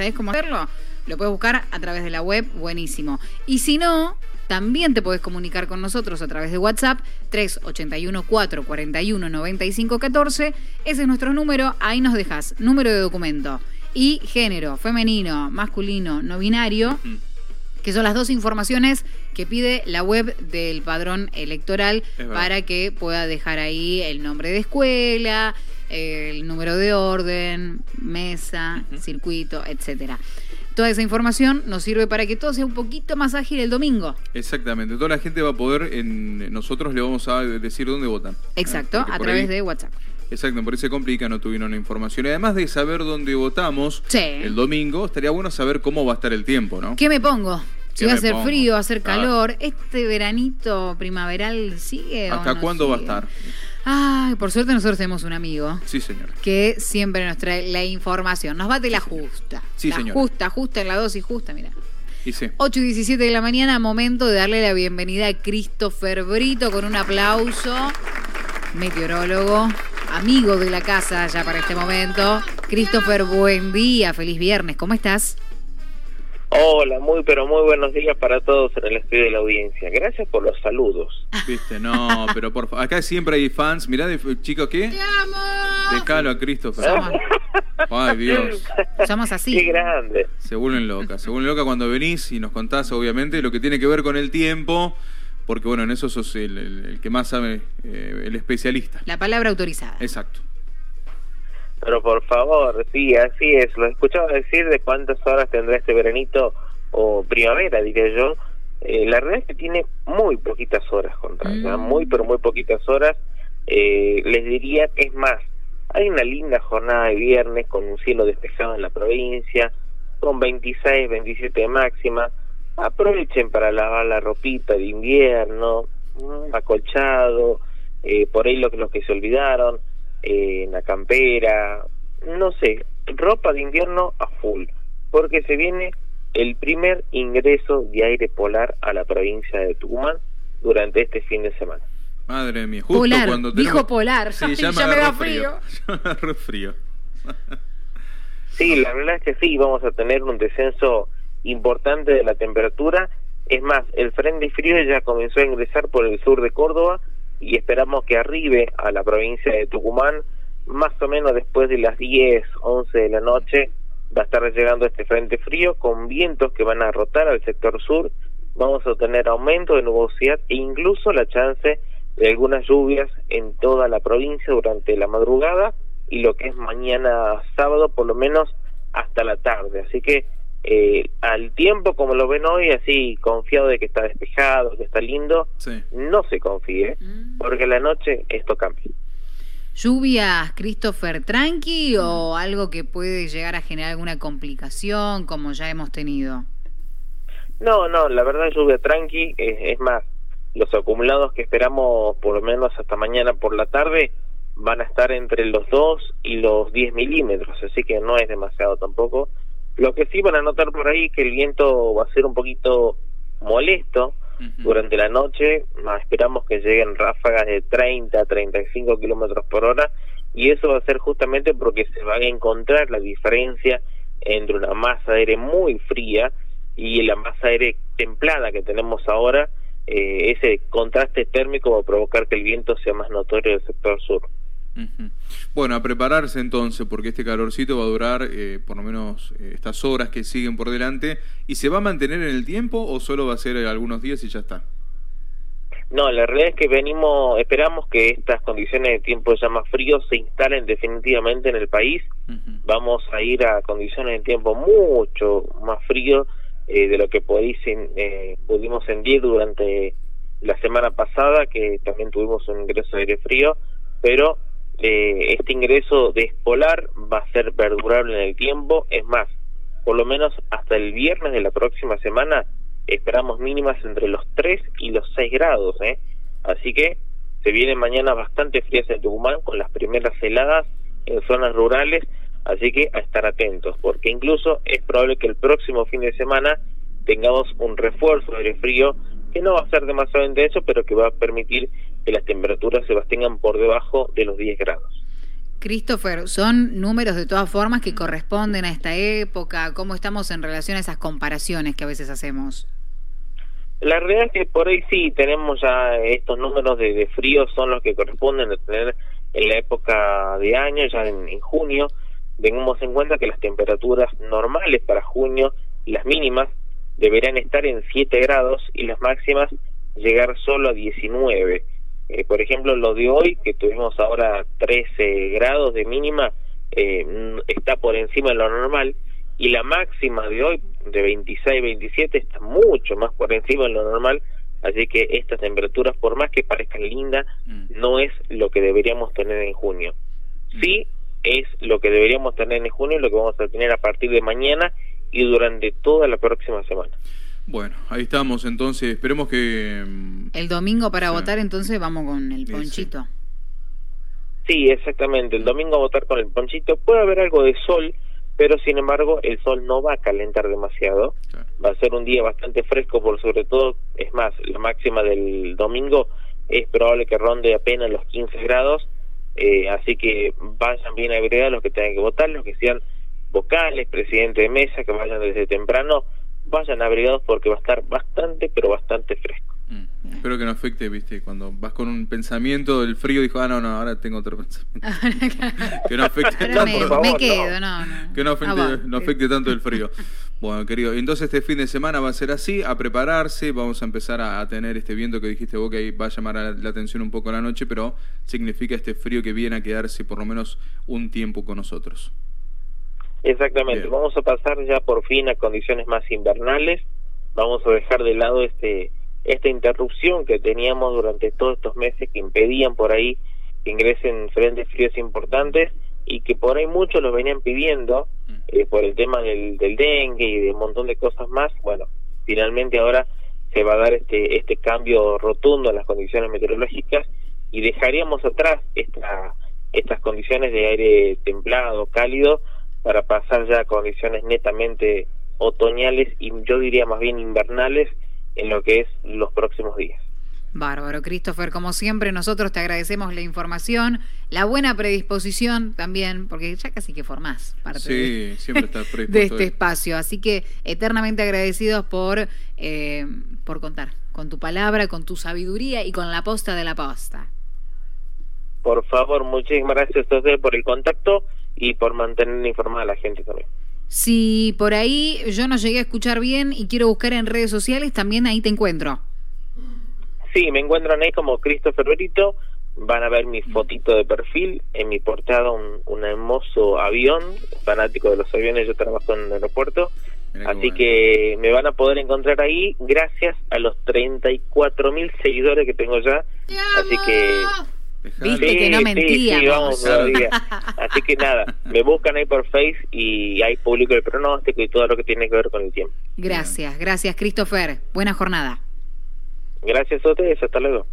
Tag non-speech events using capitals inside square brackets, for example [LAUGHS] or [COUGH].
¿sabés cómo hacerlo? Lo puedes buscar a través de la web, buenísimo. Y si no, también te podés comunicar con nosotros a través de WhatsApp 381 441 95 14. Ese es nuestro número, ahí nos dejas número de documento y género, femenino, masculino, no binario, que son las dos informaciones que pide la web del padrón electoral para que pueda dejar ahí el nombre de escuela, el número de orden, mesa, circuito, etcétera. Toda esa información nos sirve para que todo sea un poquito más ágil el domingo. Exactamente. Toda la gente va a poder, en, nosotros le vamos a decir dónde votan. Exacto, a través de WhatsApp. Exacto, por eso se complica, no tuvieron la información. Y además de saber dónde votamos el domingo, estaría bueno saber cómo va a estar el tiempo, ¿no? ¿Qué me pongo? Si va a hacer frío, va a hacer calor. ¿Este veranito primaveral sigue? ¿Hasta cuándo va a estar? Ay, por suerte nosotros tenemos un amigo. Sí, señor. Que siempre nos trae la información. Nos bate la justa. Sí, la señor. Justa, justa en la dosis justa, mira. Y sí. 8 y 17 de la mañana, momento de darle la bienvenida a Christopher Brito con un aplauso. Meteorólogo, amigo de la casa ya para este momento. Christopher, buen día, feliz viernes, ¿cómo estás? Hola, muy pero muy buenos días para todos en el estudio de la audiencia. Gracias por los saludos. Viste, no, [LAUGHS] pero por acá siempre hay fans. Mirá, de, chicos, ¿qué? ¡Te amo! Déjalo a Christopher. Ay, Dios. Somos así. Qué grande. Se vuelven locas. Se vuelven locas cuando venís y nos contás, obviamente, lo que tiene que ver con el tiempo. Porque, bueno, en eso sos el, que más sabe, eh, el especialista. La palabra autorizada. Exacto. Pero por favor, sí, así es. Lo he escuchado decir de cuántas horas tendrá este veranito o primavera, diría yo. Eh, la realidad es que tiene muy poquitas horas, con mm. muy pero muy poquitas horas. Eh, les diría que es más, hay una linda jornada de viernes con un cielo despejado en la provincia, con 26, 27 de máxima. Aprovechen para lavar la ropita de invierno, acolchado, eh, por ahí lo, los que se olvidaron eh, la campera, no sé, ropa de invierno a full, porque se viene el primer ingreso de aire polar a la provincia de Tucumán durante este fin de semana. Madre mía, justo polar, cuando dijo polar, sí, [LAUGHS] ya, me, da frío. frío. [LAUGHS] frío. sí, la verdad es que sí, vamos a tener un descenso importante de la temperatura. Es más, el frente frío ya comenzó a ingresar por el sur de Córdoba y esperamos que arribe a la provincia de Tucumán más o menos después de las 10, 11 de la noche va a estar llegando este frente frío con vientos que van a rotar al sector sur, vamos a tener aumento de nubosidad e incluso la chance de algunas lluvias en toda la provincia durante la madrugada y lo que es mañana sábado por lo menos hasta la tarde, así que eh, al tiempo como lo ven hoy, así confiado de que está despejado, que está lindo, no se confíe, mm. porque la noche esto cambia. ¿Lluvias, Christopher, tranqui o algo que puede llegar a generar alguna complicación como ya hemos tenido? No, no, la verdad lluvia tranqui, es más, los acumulados que esperamos por lo menos hasta mañana por la tarde van a estar entre los 2 y los 10 milímetros, así que no es demasiado tampoco lo que sí van a notar por ahí que el viento va a ser un poquito molesto durante la noche, esperamos que lleguen ráfagas de 30 a 35 kilómetros por hora. Y eso va a ser justamente porque se va a encontrar la diferencia entre una masa de aire muy fría y la masa de aire templada que tenemos ahora, eh, ese contraste térmico va a provocar que el viento sea más notorio del sector sur. Bueno, a prepararse entonces, porque este calorcito va a durar eh, por lo menos eh, estas horas que siguen por delante. ¿Y se va a mantener en el tiempo o solo va a ser algunos días y ya está? No, la realidad es que venimos, esperamos que estas condiciones de tiempo ya más frío se instalen definitivamente en el país. Vamos a ir a condiciones de tiempo mucho más frío eh, de lo que pudimos sentir durante la semana pasada, que también tuvimos un ingreso de aire frío, pero eh, este ingreso de espolar va a ser perdurable en el tiempo, es más, por lo menos hasta el viernes de la próxima semana esperamos mínimas entre los 3 y los 6 grados, ¿eh? así que se vienen mañana bastante frías en Tucumán con las primeras heladas en zonas rurales, así que a estar atentos, porque incluso es probable que el próximo fin de semana tengamos un refuerzo de frío que no va a ser demasiado intenso, pero que va a permitir que las temperaturas se mantengan por debajo de los 10 grados. Christopher, son números de todas formas que corresponden a esta época. ¿Cómo estamos en relación a esas comparaciones que a veces hacemos? La realidad es que por ahí sí tenemos ya estos números de, frío, son los que corresponden a tener en la época de año, ya en, junio. Tengamos en cuenta que las temperaturas normales para junio, las mínimas, deberían estar en 7 grados y las máximas llegar solo a 19. Eh, por ejemplo, lo de hoy, que tuvimos ahora 13 grados de mínima, eh, está por encima de lo normal y la máxima de hoy de 26 27 está mucho más por encima de lo normal así que estas temperaturas por más que parezcan lindas mm. no es lo que deberíamos tener en junio mm. sí es lo que deberíamos tener en junio y lo que vamos a tener a partir de mañana y durante toda la próxima semana. Bueno, ahí estamos, entonces esperemos que... Mm, el domingo para votar entonces vamos con el ponchito. Sí, exactamente, el domingo a votar con el ponchito. Puede haber algo de sol, pero sin embargo el sol no va a calentar demasiado, va a ser un día bastante fresco por sobre todo, es más, la máxima del domingo es probable que ronde apenas los 15 grados, eh, así que vayan bien abrigados los que tengan que votar, los que sean vocales, presidente de mesa, que vayan desde temprano, vayan abrigados porque va a estar bastante, pero bastante fresco. Mm. Espero que no afecte, viste, cuando vas con un pensamiento del frío, dijo, ah, no, no, ahora tengo otro [LAUGHS] pensamiento. [LAUGHS] que no afecte tanto. Me, quedo, no. Que no afecte, no afecte tanto el frío. [LAUGHS] Bueno, querido, entonces este fin de semana va a ser así, a prepararse, vamos a empezar a, tener este viento que dijiste vos que ahí va a llamar la, atención un poco la noche, pero significa este frío que viene a quedarse por lo menos un tiempo con nosotros. Exactamente, vamos a pasar ya por fin a condiciones más invernales, vamos a dejar de lado este esta interrupción que teníamos durante todos estos meses que impedían por ahí que ingresen frentes fríos importantes y que por ahí muchos lo venían pidiendo mm. eh, por el tema del, del dengue y de un montón de cosas más. Bueno, finalmente ahora se va a dar este, este cambio rotundo en las condiciones meteorológicas y dejaríamos atrás esta, estas condiciones de aire templado, cálido, para pasar ya a condiciones netamente otoñales y yo diría más bien invernales en lo que es los próximos días. Bárbaro, Christopher, como siempre nosotros te agradecemos la información, la buena predisposición también, porque ya casi que formás parte de, [LAUGHS] este espacio, así que eternamente agradecidos por, eh, por contar con tu palabra, con tu sabiduría y con la posta de la posta. Por favor, muchísimas gracias a ustedes por el contacto y por mantener informada a la gente también. Si por ahí yo no llegué a escuchar bien y quiero buscar en redes sociales, también ahí te encuentro. Sí, me encuentran ahí como Christopher Brito. Van a ver mi fotito de perfil. En mi portada un, hermoso avión. Fanático de los aviones, yo trabajo en el aeropuerto. Así que me van a poder encontrar ahí gracias a los 34 mil seguidores que tengo ya. Así que Viste que no mentía. [LAUGHS] Así que nada, me buscan ahí por Face y hay público el pronóstico y todo lo que tiene que ver con el tiempo. Gracias, gracias Christopher. Buena jornada. Gracias a ustedes, hasta luego.